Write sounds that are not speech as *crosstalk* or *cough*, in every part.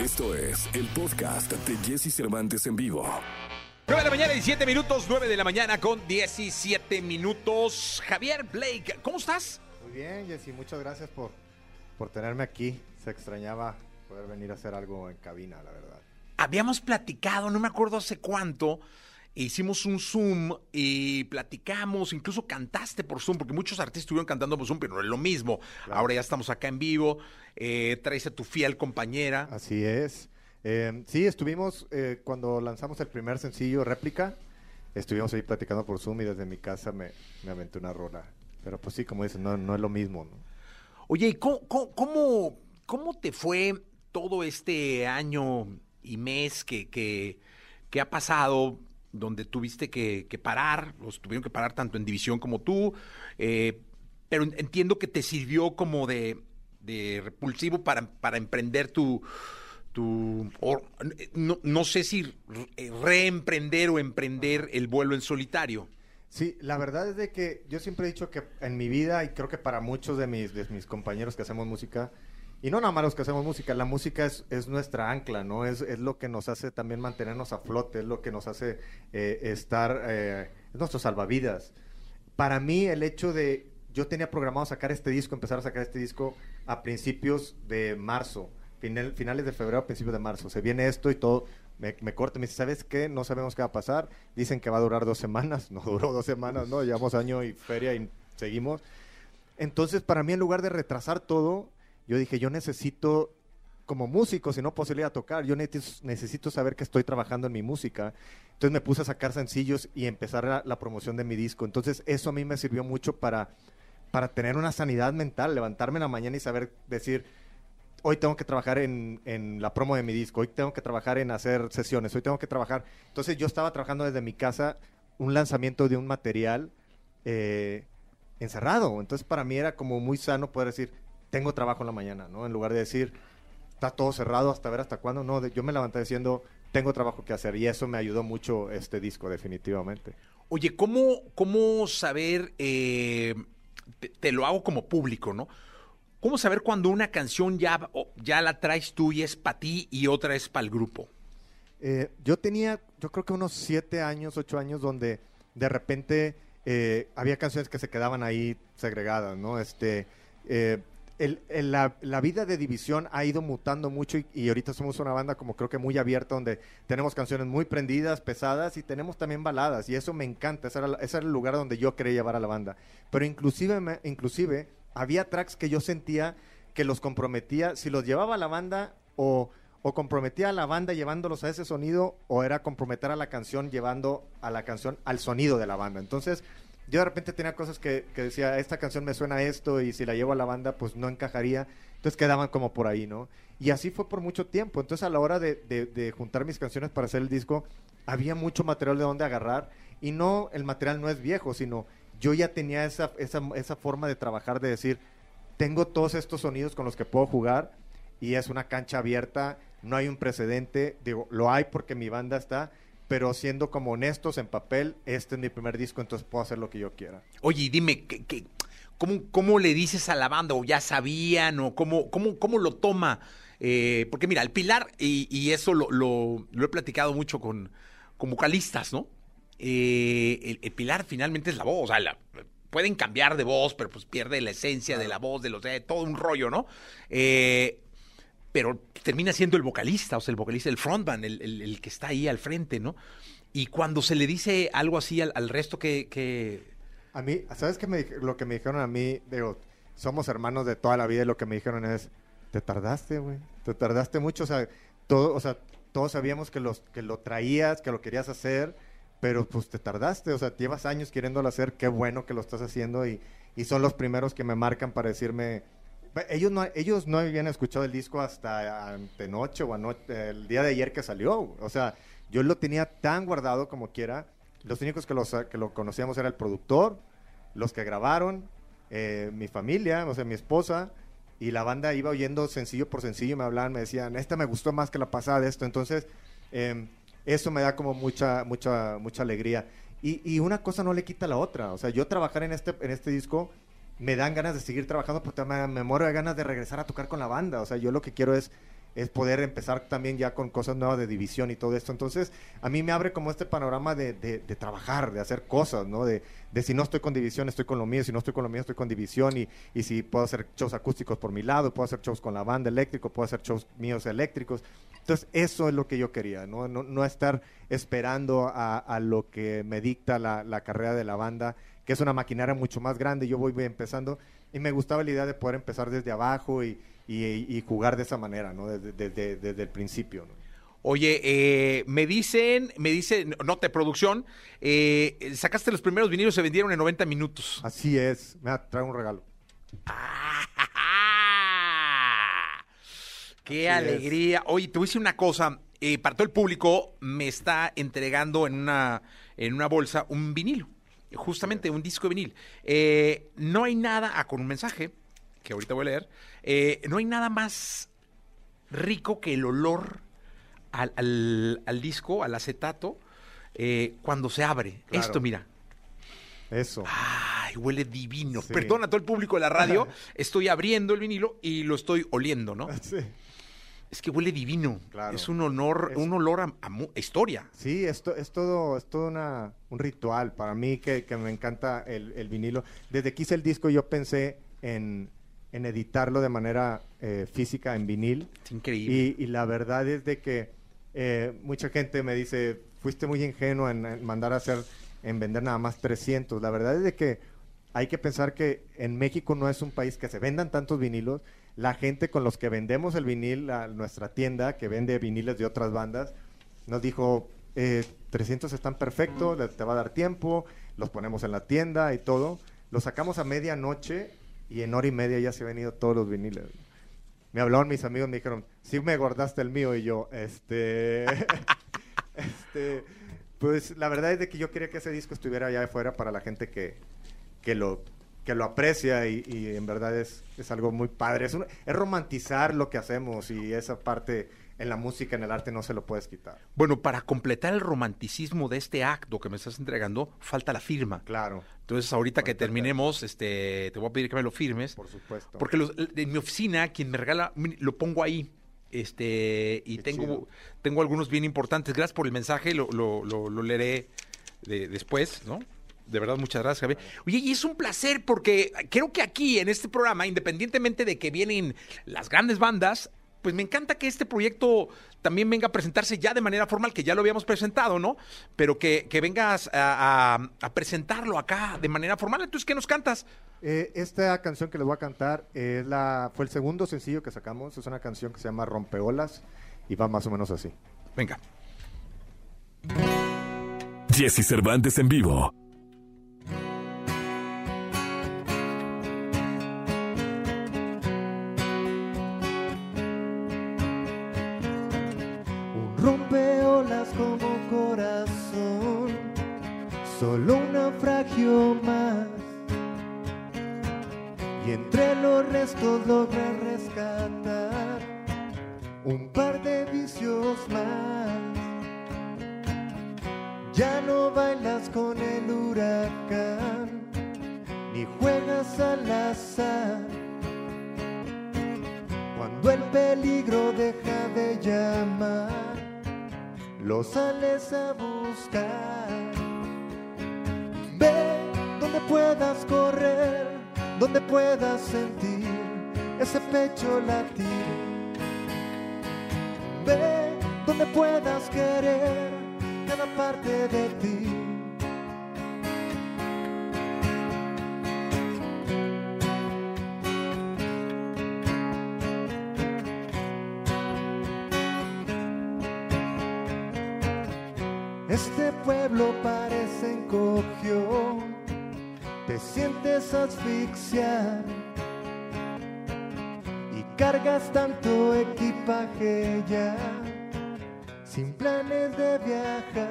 Esto es el podcast de Jesse Cervantes en vivo. 9 de la mañana, 17 minutos, 9 de la mañana con 17 minutos. Javier Blake, ¿cómo estás? Muy bien, Jessy, muchas gracias por, por tenerme aquí. Se extrañaba poder venir a hacer algo en cabina, la verdad. Habíamos platicado, no me acuerdo hace cuánto, hicimos un Zoom y platicamos, incluso cantaste por Zoom, porque muchos artistas estuvieron cantando por Zoom, pero no es lo mismo. Ahora ya estamos acá en vivo, eh, traes a tu fiel compañera. Así es. Eh, sí, estuvimos eh, cuando lanzamos el primer sencillo, Réplica, estuvimos ahí platicando por Zoom y desde mi casa me, me aventé una rola. Pero pues sí, como dices, no, no es lo mismo. ¿no? Oye, ¿y cómo, cómo, cómo, cómo te fue todo este año y mes que, que, que ha pasado? Donde tuviste que, que, parar, los tuvieron que parar tanto en división como tú, eh, pero entiendo que te sirvió como de, repulsivo para, para, emprender tu, tu no, no, sé si reemprender o emprender el vuelo en solitario. Sí, la verdad es de que yo siempre he dicho que en mi vida, y creo que para muchos de mis, de mis compañeros que hacemos música, y no nada más los que hacemos música, la música es, es nuestra ancla, ¿no? Es, es, lo que nos hace también mantenernos a flote, es lo que nos hace eh, estar, eh, es nuestro salvavidas. Para mí el hecho de, yo tenía programado sacar este disco, empezar a sacar este disco a principios de marzo, final, finales de febrero, principios de marzo. Se viene esto y todo, me, me corta, me dice, ¿sabes qué? No sabemos qué va a pasar. Dicen que va a durar dos semanas, *laughs* no duró dos semanas, ¿no? Llevamos año y feria y seguimos. Entonces, para mí, en lugar de retrasar todo, yo dije, yo necesito, como músico, si no posibilidad a tocar, yo necesito, saber que estoy trabajando en mi música. Entonces me puse a sacar sencillos y empezar la, la, promoción de mi disco. Entonces eso a mí me sirvió mucho para, para tener una sanidad mental, levantarme en la mañana y saber decir, hoy tengo que trabajar en, en, la promo de mi disco, hoy tengo que trabajar en hacer sesiones, hoy tengo que trabajar. Entonces yo estaba trabajando desde mi casa un lanzamiento de un material eh, encerrado. Entonces para mí era como muy sano poder decir, tengo trabajo en la mañana, ¿no? En lugar de decir, está todo cerrado hasta ver hasta cuándo, no, de, yo me levanté diciendo, tengo trabajo que hacer y eso me ayudó mucho este disco, definitivamente. Oye, ¿cómo, cómo saber, eh, te, te, lo hago como público, ¿no? ¿Cómo saber cuando una canción ya, ya la traes tú y es para ti y otra es para el grupo? Eh, yo tenía, yo creo que unos siete años, ocho años, donde de repente eh, había canciones que se quedaban ahí segregadas, ¿no? Este, eh, la, vida de División ha ido mutando mucho y, y, ahorita somos una banda como creo que muy abierta donde tenemos canciones muy prendidas, pesadas y tenemos también baladas y eso me encanta, ese era, el lugar donde yo quería llevar a la banda. Pero inclusive, inclusive había tracks que yo sentía que los comprometía, si los llevaba a la banda o, o comprometía a la banda llevándolos a ese sonido o era comprometer a la canción llevando a la canción al sonido de la banda. Entonces yo de repente tenía cosas que, que, decía, esta canción me suena a esto y si la llevo a la banda pues no encajaría. Entonces quedaban como por ahí, ¿no? Y así fue por mucho tiempo. Entonces a la hora de, de, de juntar mis canciones para hacer el disco, había mucho material de donde agarrar. Y no, el material no es viejo, sino yo ya tenía esa, esa, esa forma de trabajar, de decir, tengo todos estos sonidos con los que puedo jugar y es una cancha abierta, no hay un precedente, digo, lo hay porque mi banda está, pero siendo como honestos en papel, este es mi primer disco, entonces puedo hacer lo que yo quiera. Oye, dime, ¿qué, qué, cómo, ¿cómo le dices a la banda? ¿O ya sabían? ¿O cómo, cómo, cómo lo toma? Eh, porque mira, el Pilar, y, y eso lo, lo, lo, he platicado mucho con, con vocalistas, ¿no? Eh, el, el, Pilar finalmente es la voz, o sea, la, pueden cambiar de voz, pero pues pierde la esencia de la voz, de los de todo un rollo, ¿no? Eh, pero termina siendo el vocalista, o sea, el vocalista, el frontman, el, el, que está ahí al frente, ¿no? Y cuando se le dice algo así al, al resto que, que, A mí, ¿sabes qué lo que me dijeron a mí? Digo, somos hermanos de toda la vida y lo que me dijeron es, te tardaste, güey, te tardaste mucho, o sea, todo, o sea, todos sabíamos que, los, que lo traías, que lo querías hacer, pero pues te tardaste, o sea, llevas años queriéndolo hacer, qué bueno que lo estás haciendo y, y son los primeros que me marcan para decirme, ellos no, ellos no habían escuchado el disco hasta antenoche o anoche, el día de ayer que salió. O sea, yo lo tenía tan guardado como quiera. Los únicos que, los, que lo conocíamos era el productor, los que grabaron, eh, mi familia, o sea, mi esposa, y la banda iba oyendo sencillo por sencillo, me hablaban, me decían, esta me gustó más que la pasada esto. Entonces, eh, eso me da como mucha, mucha, mucha alegría. Y, y, una cosa no le quita la otra. O sea, yo trabajar en este, en este disco me dan ganas de seguir trabajando porque me, me muero de ganas de regresar a tocar con la banda. O sea, yo lo que quiero es es poder empezar también ya con cosas nuevas de división y todo esto. Entonces, a mí me abre como este panorama de, de, de trabajar, de hacer cosas, ¿no? De, de, si no estoy con división, estoy con lo mío, si no estoy con lo mío, estoy con división, y, y si puedo hacer shows acústicos por mi lado, puedo hacer shows con la banda eléctrico, puedo hacer shows míos eléctricos. Entonces, eso es lo que yo quería, no, no, no estar esperando a, a, lo que me dicta la, la carrera de la banda, que es una maquinaria mucho más grande, yo voy empezando, y me gustaba la idea de poder empezar desde abajo y y, y, jugar de esa manera, ¿no? Desde, desde, desde el principio, ¿no? Oye, eh, me dicen, me dicen, nota de producción, eh, sacaste los primeros vinilos, se vendieron en 90 minutos. Así es, me trae un regalo. *laughs* ¡Qué Así alegría! Es. Oye, te voy a decir una cosa, eh, para todo el público me está entregando en una, en una bolsa un vinilo, justamente un disco de vinil. Eh, no hay nada, ah, con un mensaje, que ahorita voy a leer, eh, no hay nada más rico que el olor al, al, al disco, al acetato, eh, cuando se abre. Claro. Esto, mira. Eso. Ay, huele divino. Sí. Perdona a todo el público de la radio, *laughs* estoy abriendo el vinilo y lo estoy oliendo, ¿no? Sí. Es que huele divino. Claro. Es un honor, es... un olor a, a, historia. Sí, esto es todo, es todo una, un ritual. Para mí que, que me encanta el, el, vinilo. Desde que hice el disco yo pensé en, en editarlo de manera eh, física en vinil. Es increíble. Y, y, la verdad es de que eh, mucha gente me dice, fuiste muy ingenuo en, en, mandar a hacer, en vender nada más 300. La verdad es de que hay que pensar que en México no es un país que se vendan tantos vinilos. La gente con los que vendemos el vinil, a nuestra tienda que vende viniles de otras bandas, nos dijo, eh, 300 están perfectos, te va a dar tiempo, los ponemos en la tienda y todo. Los sacamos a medianoche y en hora y media ya se han venido todos los viniles. Me hablaron mis amigos, me dijeron, sí me guardaste el mío y yo, este, *laughs* este, pues la verdad es de que yo quería que ese disco estuviera allá afuera para la gente que, que lo que lo aprecia y, y en verdad es, es, algo muy padre. Es, un, es romantizar lo que hacemos y esa parte en la música, en el arte, no se lo puedes quitar. Bueno, para completar el romanticismo de este acto que me estás entregando, falta la firma. Claro. Entonces, ahorita que terminemos, este, te voy a pedir que me lo firmes. Por supuesto. Porque los, en mi oficina, quien me regala, lo pongo ahí. Este, y Qué tengo, chido. tengo algunos bien importantes. Gracias por el mensaje, lo, lo, lo, lo leeré de, después, ¿no? De verdad, muchas gracias, Javier. Oye, y es un placer porque creo que aquí en este programa, independientemente de que vienen las grandes bandas, pues me encanta que este proyecto también venga a presentarse ya de manera formal, que ya lo habíamos presentado, ¿no? Pero que, que vengas a, a, a, presentarlo acá de manera formal. Entonces, ¿qué nos cantas? Eh, esta canción que les voy a cantar es la, fue el segundo sencillo que sacamos. Es una canción que se llama Rompeolas y va más o menos así. Venga. Jesse Cervantes en vivo. Vicios más. Ya no bailas con el huracán, ni juegas al azar. Cuando el peligro deja de llamar, lo sales a buscar. Ve donde puedas correr, donde puedas sentir ese pecho latir. Donde puedas querer cada parte de ti. Este pueblo parece encogió, te sientes asfixiar y cargas tanto equipaje ya, sin planes de viajar.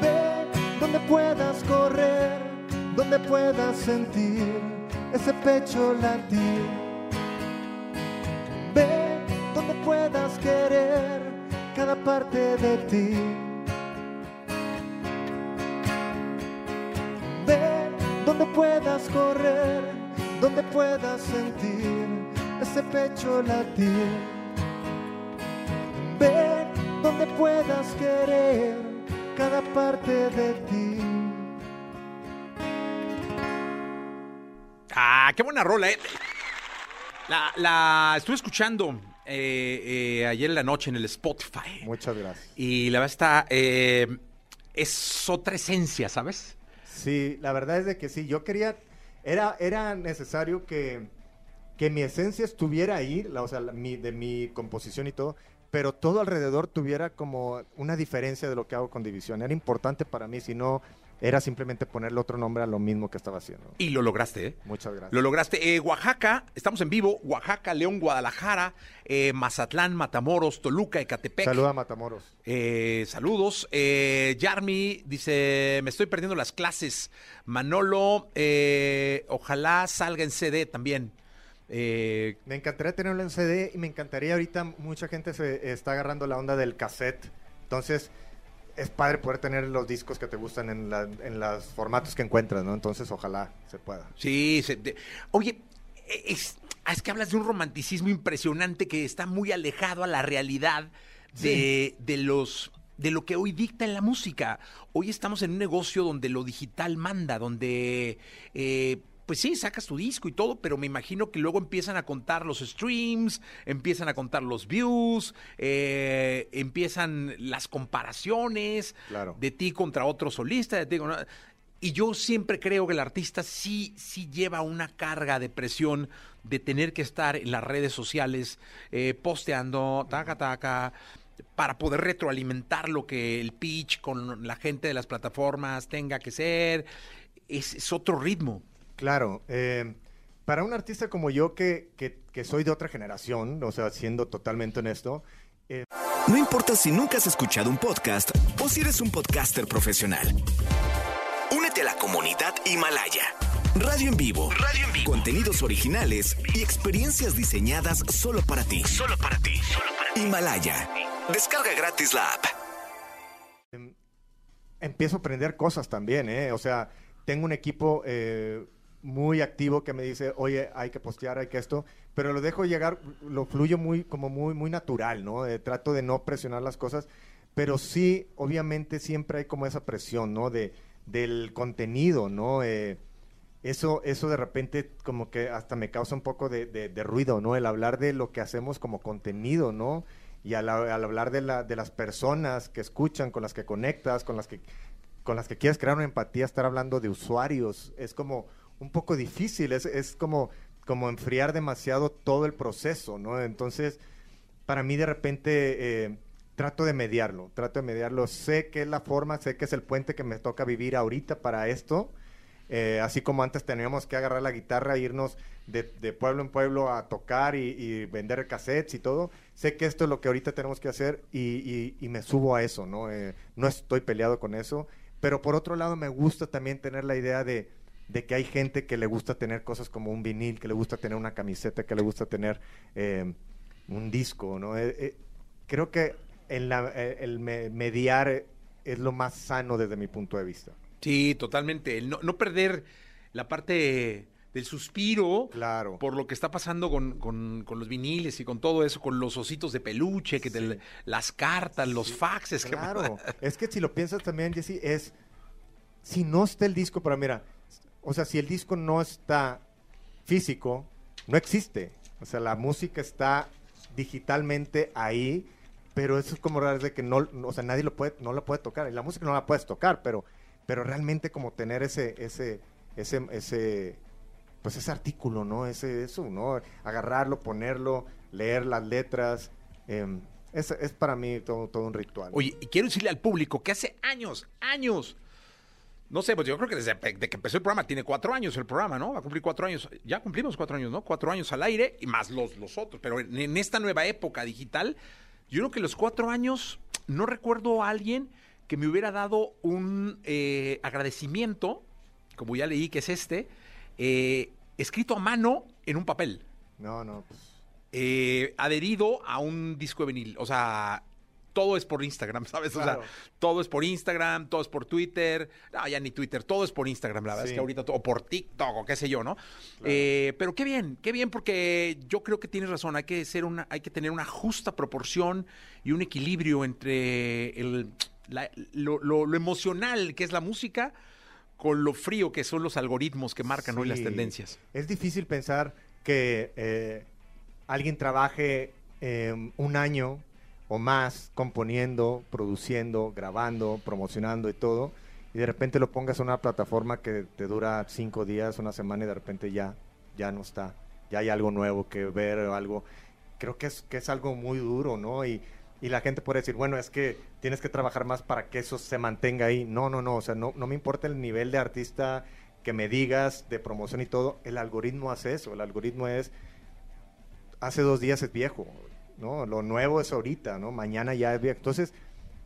Ve donde puedas correr, donde puedas sentir ese pecho latir. Ve donde puedas querer cada parte de ti. Ve donde puedas correr, donde puedas sentir pecho latir. Donde puedas querer cada parte de ti. Ah, qué buena rola, ¿eh? La, la estuve escuchando eh, eh, ayer en la noche en el Spotify. Muchas gracias. Y la verdad está. eh, es otra esencia, ¿sabes? Sí, la verdad es de que sí, yo quería, era, era necesario que, que mi esencia estuviera ahí, la- o sea, la- mi- de mi composición y todo, pero todo alrededor tuviera como una diferencia de lo que hago con División. Era importante para mí, si no, era simplemente ponerle otro nombre a lo mismo que estaba haciendo. Y lo lograste, ¿eh? Muchas gracias. Lo lograste. Eh, Oaxaca, estamos en vivo. Oaxaca, León, Guadalajara, eh, Mazatlán, Matamoros, Toluca, Ecatepec. Saluda a Matamoros. Eh, saludos. Eh, Yarmi dice, me estoy perdiendo las clases. Manolo, eh, ojalá salga en CD también. Eh, Me encantaría tenerlo en CD y me encantaría ahorita mucha gente se está agarrando la onda del cassette. Entonces es padre poder tener los discos que te gustan en, la- en los formatos que encuentras, ¿no? Entonces ojalá se pueda. sí, se- oye, es, es que hablas de un romanticismo impresionante que está muy alejado a la realidad de, de los de lo que hoy dicta en la música. Hoy estamos en un negocio donde lo digital manda, donde eh, pues sí, sacas tu disco y todo, pero me imagino que luego empiezan a contar los streams, empiezan a contar los views, eh, empiezan las comparaciones Claro. de ti contra otro solista, de ti con- Y yo siempre creo que el artista sí, sí lleva una carga de presión de tener que estar en las redes sociales eh, posteando, taca, taca, para poder retroalimentar lo que el pitch con la gente de las plataformas tenga que ser. Es, es otro ritmo. Claro, eh, para un artista como yo que, que- que soy de otra generación, o sea, siendo totalmente honesto, eh, No importa si nunca has escuchado un podcast o si eres un podcaster profesional. Únete a la comunidad Himalaya. Radio en vivo. Radio en vivo. Contenidos originales y experiencias diseñadas solo para ti. Solo para ti. Himalaya. Descarga gratis la app. empiezo a aprender cosas también, ¿eh? O sea, tengo un equipo eh, muy activo que me dice, oye, hay que postear, hay que esto, pero lo dejo llegar, lo fluyo muy, como muy, muy natural, ¿no? Eh, trato de no presionar las cosas, pero sí, obviamente siempre hay como esa presión, ¿no? De, del contenido, ¿no? Eh, eso, eso de repente como que hasta me causa un poco de, de- de ruido, ¿no? El hablar de lo que hacemos como contenido, ¿no? Y al, al hablar de, la, de las personas que escuchan, con las que conectas, con las que, con las que quieres crear una empatía, estar hablando de usuarios, es como un poco difícil, es, es como, como enfriar demasiado todo el proceso, ¿no? Entonces, para mí de repente eh, trato de mediarlo, trato de mediarlo, sé que es la forma, sé que es el puente que me toca vivir ahorita para esto, eh, así como antes teníamos que agarrar la guitarra irnos de, pueblo en pueblo a tocar y, vender cassettes y todo, sé que esto es lo que ahorita tenemos que hacer y me subo a eso, ¿no? Eh, no estoy peleado con eso, pero por otro lado me gusta también tener la idea de, de que hay gente que le gusta tener cosas como un vinil, que le gusta tener una camiseta, que le gusta tener eh, un disco, ¿no? Eh, eh, creo que el me- mediar es lo más sano desde mi punto de vista. Sí, totalmente. El no, no perder la parte del suspiro Claro. por lo que está pasando con, con- con los viniles y con todo eso, con los ositos de peluche, que te- Sí. las cartas, los faxes. que- Claro, *laughs* es que si lo piensas también, Jesse, es si no está el disco, pero mira, o sea, si el disco no está físico, no existe. O sea, la música está digitalmente ahí, pero eso es como raro de que no, o sea, nadie lo puede, no lo puede tocar. Y la música no la puedes tocar, pero, pero realmente como tener ese, ese, ese, ese, pues ese artículo, ¿no? Ese, eso, ¿no? Agarrarlo, ponerlo, leer las letras. es, es para mí todo, todo un ritual. Oye, y quiero decirle al público que hace años, años, no sé, pues yo creo que desde de que empezó el programa, tiene cuatro años el programa, ¿no? Va a cumplir cuatro años. Ya cumplimos cuatro años, ¿no? Cuatro años al aire y más los, los otros. Pero en, en esta nueva época digital, yo creo que los cuatro años, no recuerdo a alguien que me hubiera dado un eh, agradecimiento, como ya leí que es este, eh, escrito a mano en un papel No, no, pues. eh, adherido a un disco de vinil. O sea, todo es por Instagram, *laughs* ¿sabes? O sea, todo es por Instagram, todo es por Twitter. No, ya ni Twitter, todo es por Instagram, la verdad es Sí. que ahorita, todo- o por TikTok, o qué sé yo, ¿no? Eh, pero qué bien, qué bien, porque yo creo que tienes razón, hay que, ser una, hay que tener una justa proporción y un equilibrio entre el, la- lo, lo- lo emocional que es la música con lo frío que son los algoritmos que marcan hoy las Sí. tendencias. Es difícil pensar que eh, alguien trabaje eh, un año o más componiendo, produciendo, grabando, promocionando y todo, y de repente lo pongas en una plataforma que te dura cinco días, una semana y de repente ya, ya no está, ya hay algo nuevo que ver o algo. Creo que es, que es algo muy duro, ¿no? Y, y la gente puede decir, bueno, es que tienes que trabajar más para que eso se mantenga ahí. No, no, no, o sea, no, no me importa el nivel de artista que me digas de promoción y todo, el algoritmo hace eso, el algoritmo es, hace dos días es viejo, ¿no? Lo nuevo es ahorita, ¿no? Mañana ya es viejo. Entonces,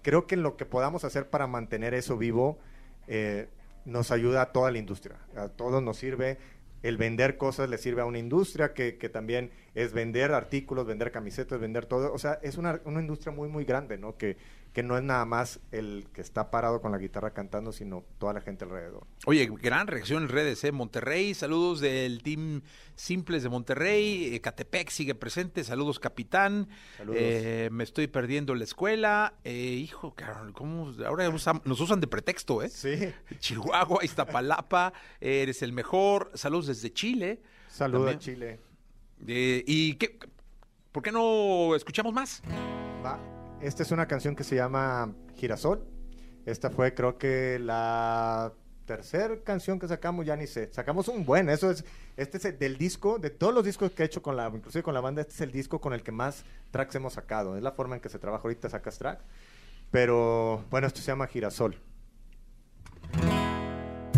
creo que lo que podamos hacer para mantener eso vivo eh, nos ayuda a toda la industria, a todos nos sirve. El vender cosas le sirve a una industria que, que también es vender artículos, vender camisetas, vender todo. O sea, es una, una industria muy, muy grande, ¿no? Que, que no es nada más el que está parado con la guitarra cantando, sino toda la gente alrededor. Oye, gran reacción en redes, ¿eh? Monterrey, saludos del Team Simples de Monterrey, eh, Catepec sigue presente, saludos capitán, Saludos. Eh, me estoy perdiendo la escuela, eh, hijo, carol, ¿cómo? Ahora usan- nos usan de pretexto, ¿eh? Sí. *laughs* Chihuahua, Iztapalapa, eres el mejor, saludos desde Chile. Saludos a Chile. Eh, ¿Y qué? ¿Por qué no escuchamos más? Va. Esta es una canción que se llama Girasol. Esta fue creo que la tercera canción que sacamos, ya ni sé. Sacamos un buen, eso es, este es el del disco, de todos los discos que he hecho con la, inclusive con la banda, este es el disco con el que más tracks hemos sacado. Es la forma en que se trabaja ahorita, sacas track. Pero bueno, esto se llama Girasol.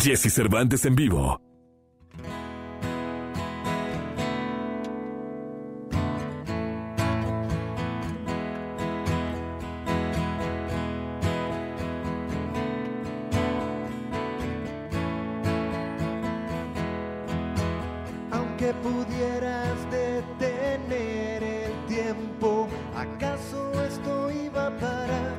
Jesse Cervantes en vivo. Aunque pudieras detener el tiempo, ¿acaso esto iba a parar?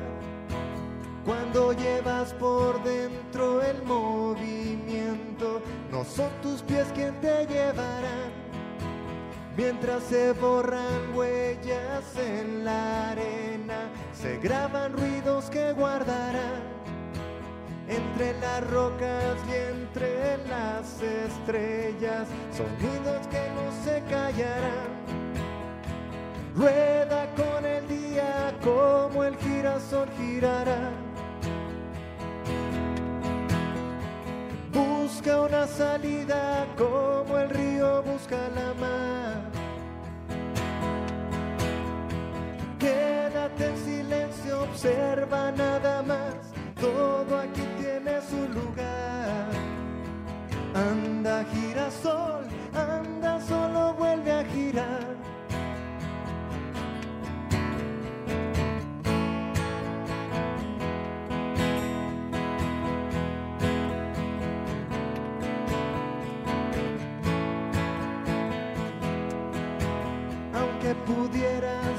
Cuando llevas por dentro el movimiento, no son tus pies quien te llevarán. Mientras se borran huellas en la arena, se graban ruidos que guardarán entre las rocas y entre estrellas, sonidos que no se callarán. Rueda con el día como el girasol girará. Busca una salida como el río busca la mar. Quédate en silencio, observa nada más. Todo aquí tiene su lugar. Anda, girasol, anda, solo vuelve a girar. Aunque pudieras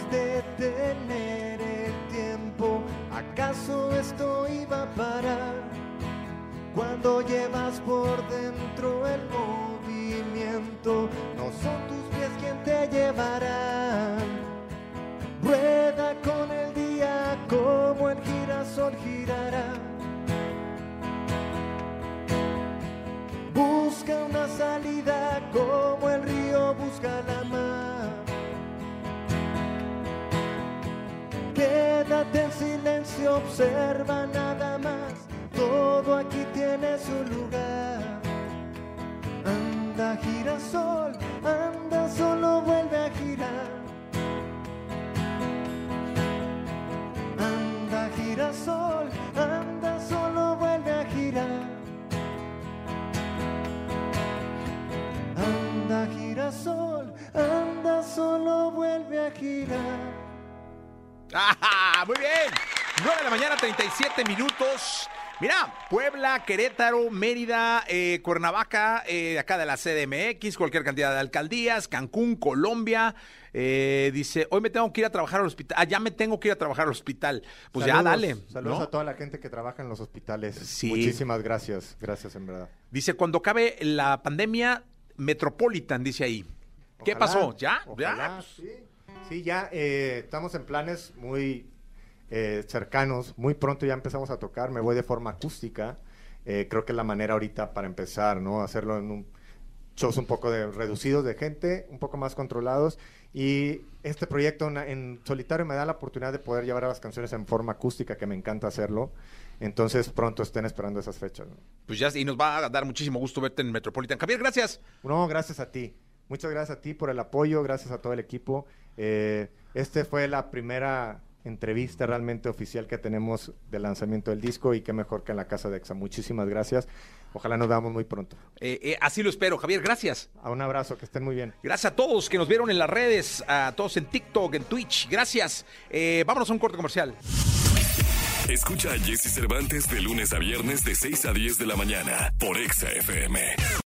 observa nada más. Todo aquí tiene su lugar. Anda, girasol, 37 minutos. Mira, Puebla, Querétaro, Mérida, eh, Cuernavaca, eh, acá de la CDMX, cualquier cantidad de alcaldías, Cancún, Colombia. eh, dice, hoy me tengo que ir a trabajar al hospital. Ah, ya me tengo que ir a trabajar al hospital. Pues ya, dale. Saludos ¿no? a toda la gente que trabaja en los hospitales. Sí. Muchísimas gracias. Gracias, en verdad. Dice, cuando acabe la pandemia, Metropolitan, dice ahí. ¿Qué pasó? ¿Ya? ojalá, ¿Ya? Sí, Sí, ya eh, estamos en planes muy eh, cercanos. Muy pronto ya empezamos a tocar. Me voy de forma acústica. Eh, creo que es la manera ahorita para empezar, ¿no? Hacerlo en un shows un poco de, reducidos de gente, un poco más controlados. Y este proyecto en, en solitario me da la oportunidad de poder llevar a las canciones en forma acústica, que me encanta hacerlo. Entonces pronto estén esperando esas fechas. ¿no? Pues ya, y nos va a dar muchísimo gusto verte en Metropolitan. Javier, gracias. No, gracias a ti. Muchas gracias a ti por el apoyo, gracias a todo el equipo. Eh, este fue la primera entrevista realmente oficial que tenemos del lanzamiento del disco y qué mejor que en la casa de EXA. Muchísimas gracias. Ojalá nos veamos muy pronto. Eh, eh, así lo espero. Javier, gracias. A un abrazo, que estén muy bien. Gracias a todos que nos vieron en las redes, a todos en TikTok, en Twitch. Gracias. Eh, vámonos a un corte comercial. Escucha a Jesse Cervantes de lunes a viernes de 6 a 10 de la mañana por Exa FM.